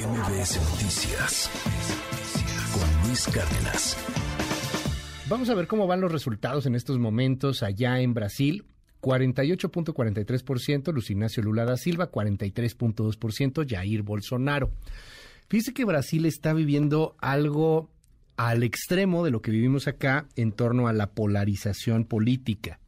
MBS Noticias con Luis Cárdenas. Vamos a ver cómo van los resultados en estos momentos allá en Brasil. 48.43%, Luis Ignacio Lula da Silva, 43.2%, Jair Bolsonaro. Fíjese que Brasil está viviendo algo al extremo de lo que vivimos acá en torno a la polarización política.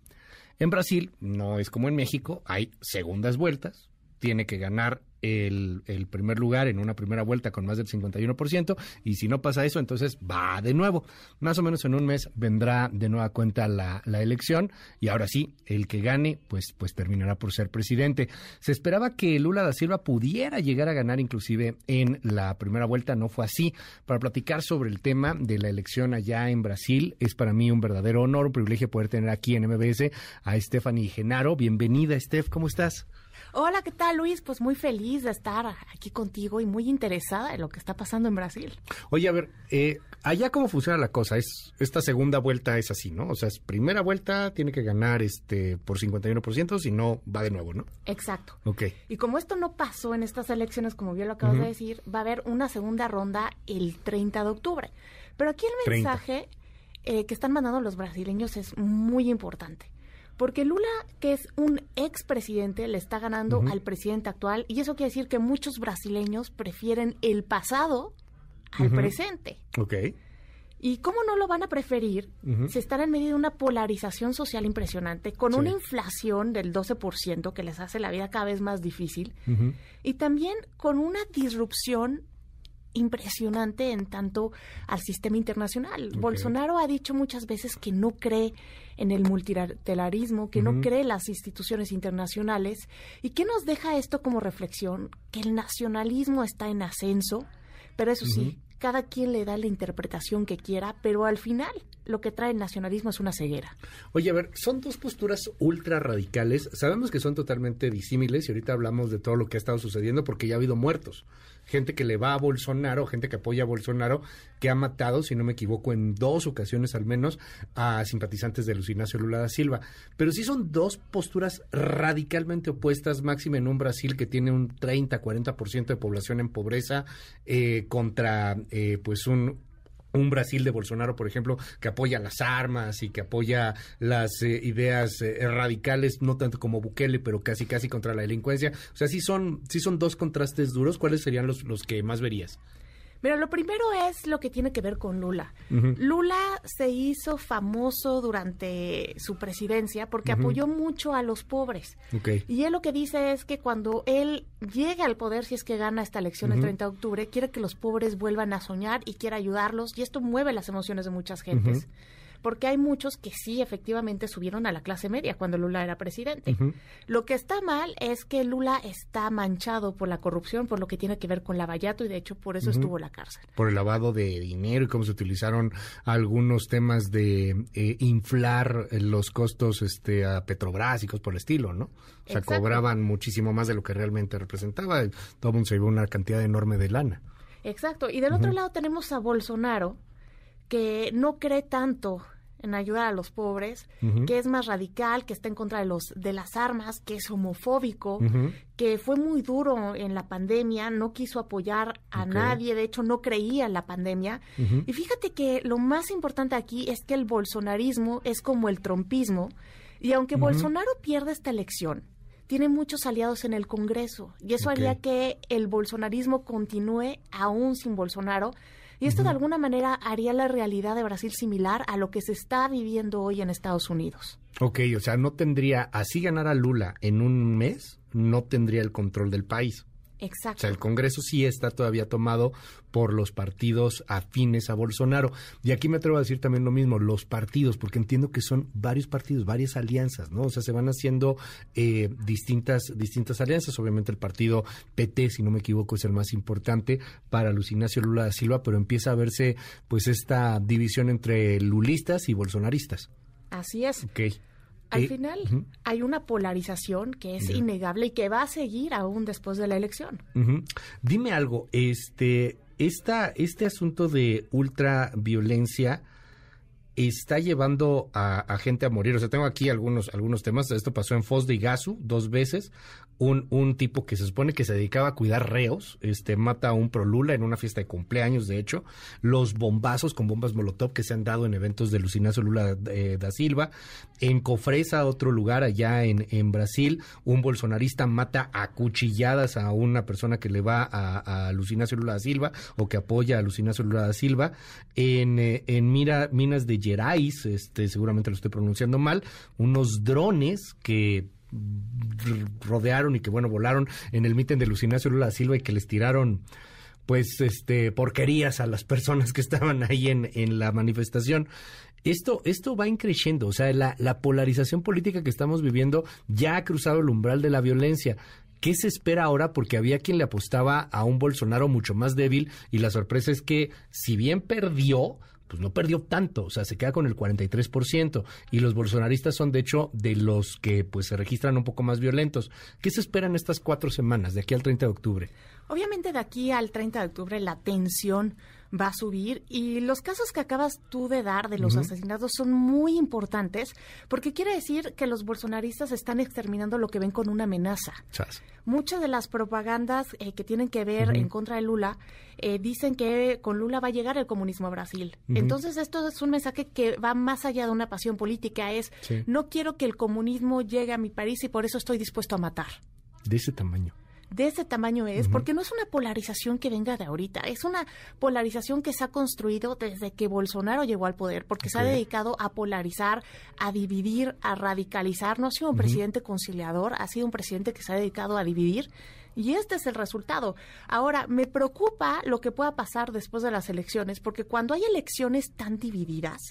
En Brasil, no es como en México, hay segundas vueltas, tiene que ganar el, primer lugar en una primera vuelta con más del 51%, y si no pasa eso, entonces va de nuevo. Más o menos en un mes vendrá de nueva cuenta la, la, elección, y ahora sí, el que gane, pues, pues terminará por ser presidente. Se esperaba que Lula da Silva pudiera llegar a ganar inclusive en la primera vuelta, no fue así. Para platicar sobre el tema de la elección allá en Brasil, es para mí un verdadero honor, un privilegio poder tener aquí en MBS a Stephanie Genaro. Bienvenida, Steph, ¿cómo estás? Hola, ¿qué tal Luis? Pues muy feliz de estar aquí contigo y muy interesada en lo que está pasando en Brasil. Oye, a ver, eh, allá cómo funciona la cosa, es esta segunda vuelta es así, ¿no? O sea, es primera vuelta tiene que ganar este por 51%, si no va de nuevo, ¿no? Exacto. Ok. Y como esto no pasó en estas elecciones, como bien lo acabas de decir, va a haber una segunda ronda el 30 de octubre. Pero aquí el mensaje eh, que están mandando los brasileños es muy importante. Porque Lula, que es un expresidente, le está ganando al presidente actual y eso quiere decir que muchos brasileños prefieren el pasado al presente. Ok. ¿Y cómo no lo van a preferir si están en medio de una polarización social impresionante, con una inflación del 12% que les hace la vida cada vez más difícil, y también con una disrupción impresionante en tanto al sistema internacional. Bolsonaro ha dicho muchas veces que no cree en el multilateralismo, que no cree en las instituciones internacionales. ¿Y qué nos deja esto como reflexión? Que el nacionalismo está en ascenso, pero eso sí, cada quien le da la interpretación que quiera, pero al final lo que trae el nacionalismo es una ceguera. Oye, a ver, son dos posturas ultra radicales. Sabemos que son totalmente disímiles y ahorita hablamos de todo lo que ha estado sucediendo porque ya ha habido muertos. Gente que le va a Bolsonaro, gente que apoya a Bolsonaro, que ha matado, si no me equivoco, en dos ocasiones al menos, a simpatizantes de Luis Ignacio Lula da Silva. Pero sí son dos posturas radicalmente opuestas, máxima en un Brasil que tiene un 30-40% de población en pobreza, eh, contra eh, pues un un Brasil de Bolsonaro, por ejemplo, que apoya las armas y que apoya las eh, ideas eh, radicales, no tanto como Bukele, pero casi casi contra la delincuencia. O sea, sí son, sí son dos contrastes duros. ¿Cuáles serían los, los que más verías? Mira, lo primero es lo que tiene que ver con Lula. Lula se hizo famoso durante su presidencia porque apoyó mucho a los pobres. Y él lo que dice es que cuando él llegue al poder, si es que gana esta elección el 30 de octubre, quiere que los pobres vuelvan a soñar y quiere ayudarlos. Y esto mueve las emociones de muchas gentes porque hay muchos que sí efectivamente subieron a la clase media cuando Lula era presidente. Lo que está mal es que Lula está manchado por la corrupción, por lo que tiene que ver con Lavallato y de hecho por eso estuvo en la cárcel. Por el lavado de dinero y cómo se utilizaron algunos temas de eh, inflar los costos este, a petrobrásicos por el estilo, ¿no? O sea, cobraban muchísimo más de lo que realmente representaba. Todo el mundo se llevó una cantidad enorme de lana. Exacto. Y del otro lado tenemos a Bolsonaro, que no cree tanto en ayudar a los pobres, que es más radical, que está en contra de los de las armas, que es homofóbico, que fue muy duro en la pandemia, no quiso apoyar a nadie, de hecho no creía en la pandemia. Y fíjate que lo más importante aquí es que el bolsonarismo es como el trompismo, y aunque Bolsonaro pierde esta elección, tiene muchos aliados en el Congreso, y eso haría que el bolsonarismo continúe aún sin Bolsonaro y esto de alguna manera haría la realidad de Brasil similar a lo que se está viviendo hoy en Estados Unidos. Ok, o sea, no tendría, así ganar a Lula en un mes, no tendría el control del país. Exacto. O sea, el Congreso sí está todavía tomado por los partidos afines a Bolsonaro. Y aquí me atrevo a decir también lo mismo, los partidos, porque entiendo que son varios partidos, varias alianzas, ¿no? O sea, se van haciendo eh, distintas, distintas alianzas. Obviamente el partido PT, si no me equivoco, es el más importante para Luis Ignacio Lula da Silva, pero empieza a verse pues esta división entre lulistas y bolsonaristas. Así es. Okay. Al final hay una polarización que es innegable y que va a seguir aún después de la elección. Dime algo, este, esta, este asunto de ultraviolencia está llevando a, gente a morir. O sea, tengo aquí algunos, algunos temas. Esto pasó en Foz de Iguazú dos veces, un, un tipo que se supone que se dedicaba a cuidar reos, este, mata a un prolula en una fiesta de cumpleaños, de hecho, los bombazos con bombas molotov que se han dado en eventos de Lucinazo Lula eh, da Silva, en Cofresa, otro lugar allá en, en Brasil, un bolsonarista mata a cuchilladas a una persona que le va a, a Lucinacio Lula da Silva o que apoya a Lucinacio Lula da Silva, en, eh, en Mira, Minas de Gerais, este, seguramente lo estoy pronunciando mal, unos drones que rodearon y que bueno volaron en el mitin de Lucinacio Lula Silva y que les tiraron pues este porquerías a las personas que estaban ahí en, en la manifestación. Esto, esto va increciendo, o sea, la, la polarización política que estamos viviendo ya ha cruzado el umbral de la violencia. ¿Qué se espera ahora? Porque había quien le apostaba a un Bolsonaro mucho más débil y la sorpresa es que si bien perdió, pues no perdió tanto, o sea, se queda con el 43%, y los bolsonaristas son de hecho de los que pues se registran un poco más violentos. ¿Qué se espera en estas cuatro semanas, de aquí al 30 de octubre? Obviamente de aquí al 30 de octubre la tensión va a subir y los casos que acabas tú de dar de los asesinatos son muy importantes porque quiere decir que los bolsonaristas están exterminando lo que ven con una amenaza. Chas. Muchas de las propagandas eh, que tienen que ver en contra de Lula eh, dicen que con Lula va a llegar el comunismo a Brasil. Entonces esto es un mensaje que va más allá de una pasión política, es Sí. no quiero que el comunismo llegue a mi país y por eso estoy dispuesto a matar De ese tamaño. De ese tamaño es, porque no es una polarización que venga de ahorita, es una polarización que se ha construido desde que Bolsonaro llegó al poder, porque se ha dedicado a polarizar, a dividir, a radicalizar. No ha sido un presidente conciliador, ha sido un presidente que se ha dedicado a dividir. Y este es el resultado. Ahora, me preocupa lo que pueda pasar después de las elecciones, porque cuando hay elecciones tan divididas,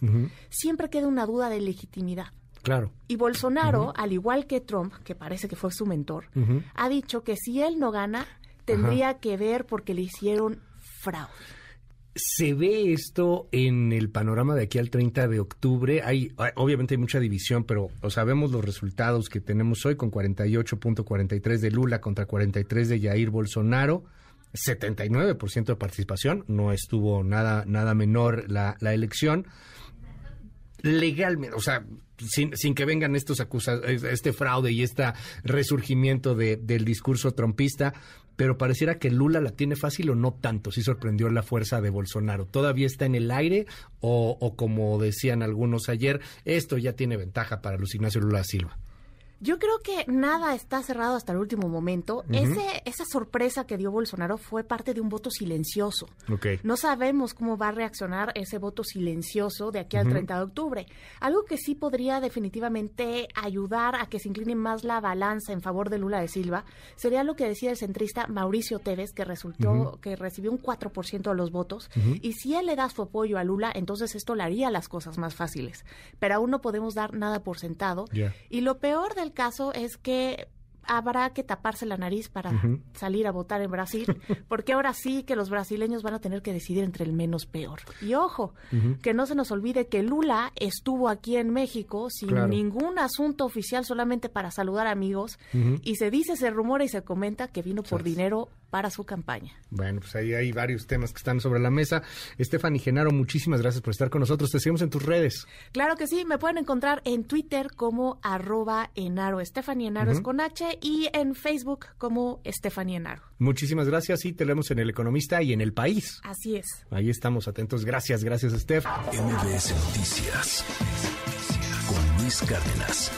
siempre queda una duda de legitimidad. Claro. Y Bolsonaro, al igual que Trump, que parece que fue su mentor, ha dicho que si él no gana, tendría que ver porque le hicieron fraude. ¿Se ve esto en el panorama de aquí al 30 de octubre? Hay, obviamente hay mucha división, pero o vemos los resultados que tenemos hoy con 48.43 de Lula contra 43 de Jair Bolsonaro. 79% de participación, no estuvo nada, nada menor la, la elección. Legalmente, o sea, sin, sin que vengan estos acusas, este fraude y este resurgimiento de- del discurso trompista, pero pareciera que Lula la tiene fácil o no tanto, sí sorprendió la fuerza de Bolsonaro. ¿Todavía está en el aire o, o como decían algunos ayer, esto ya tiene ventaja para Luis Ignacio Lula Silva? Yo creo que nada está cerrado hasta el último momento. Ese, esa sorpresa que dio Bolsonaro fue parte de un voto silencioso. Ok. No sabemos cómo va a reaccionar ese voto silencioso de aquí al 30 de octubre. Algo que sí podría definitivamente ayudar a que se incline más la balanza en favor de Lula de Silva sería lo que decía el centrista Mauricio Tevez, que resultó que recibió un 4% de los votos. Y si él le da su apoyo a Lula, entonces esto le haría las cosas más fáciles. Pero aún no podemos dar nada por sentado. Y lo peor del caso es que habrá que taparse la nariz para salir a votar en Brasil, porque ahora sí que los brasileños van a tener que decidir entre el menos peor. Y ojo, que no se nos olvide que Lula estuvo aquí en México sin Claro. ningún asunto oficial, solamente para saludar amigos, y se dice, se rumora y se comenta que vino por dinero para su campaña. Bueno, pues ahí hay varios temas que están sobre la mesa. Estefany Genaro, muchísimas gracias por estar con nosotros. Te seguimos en tus redes. Claro que sí, me pueden encontrar en Twitter como arroba enaro, Stephanie Enaro es con H, y en Facebook como Stephanie Enaro. Muchísimas gracias y te leemos en El Economista y en El País. Así es. Ahí estamos atentos. Gracias, gracias, Steph. MBS Noticias con Luis Cárdenas.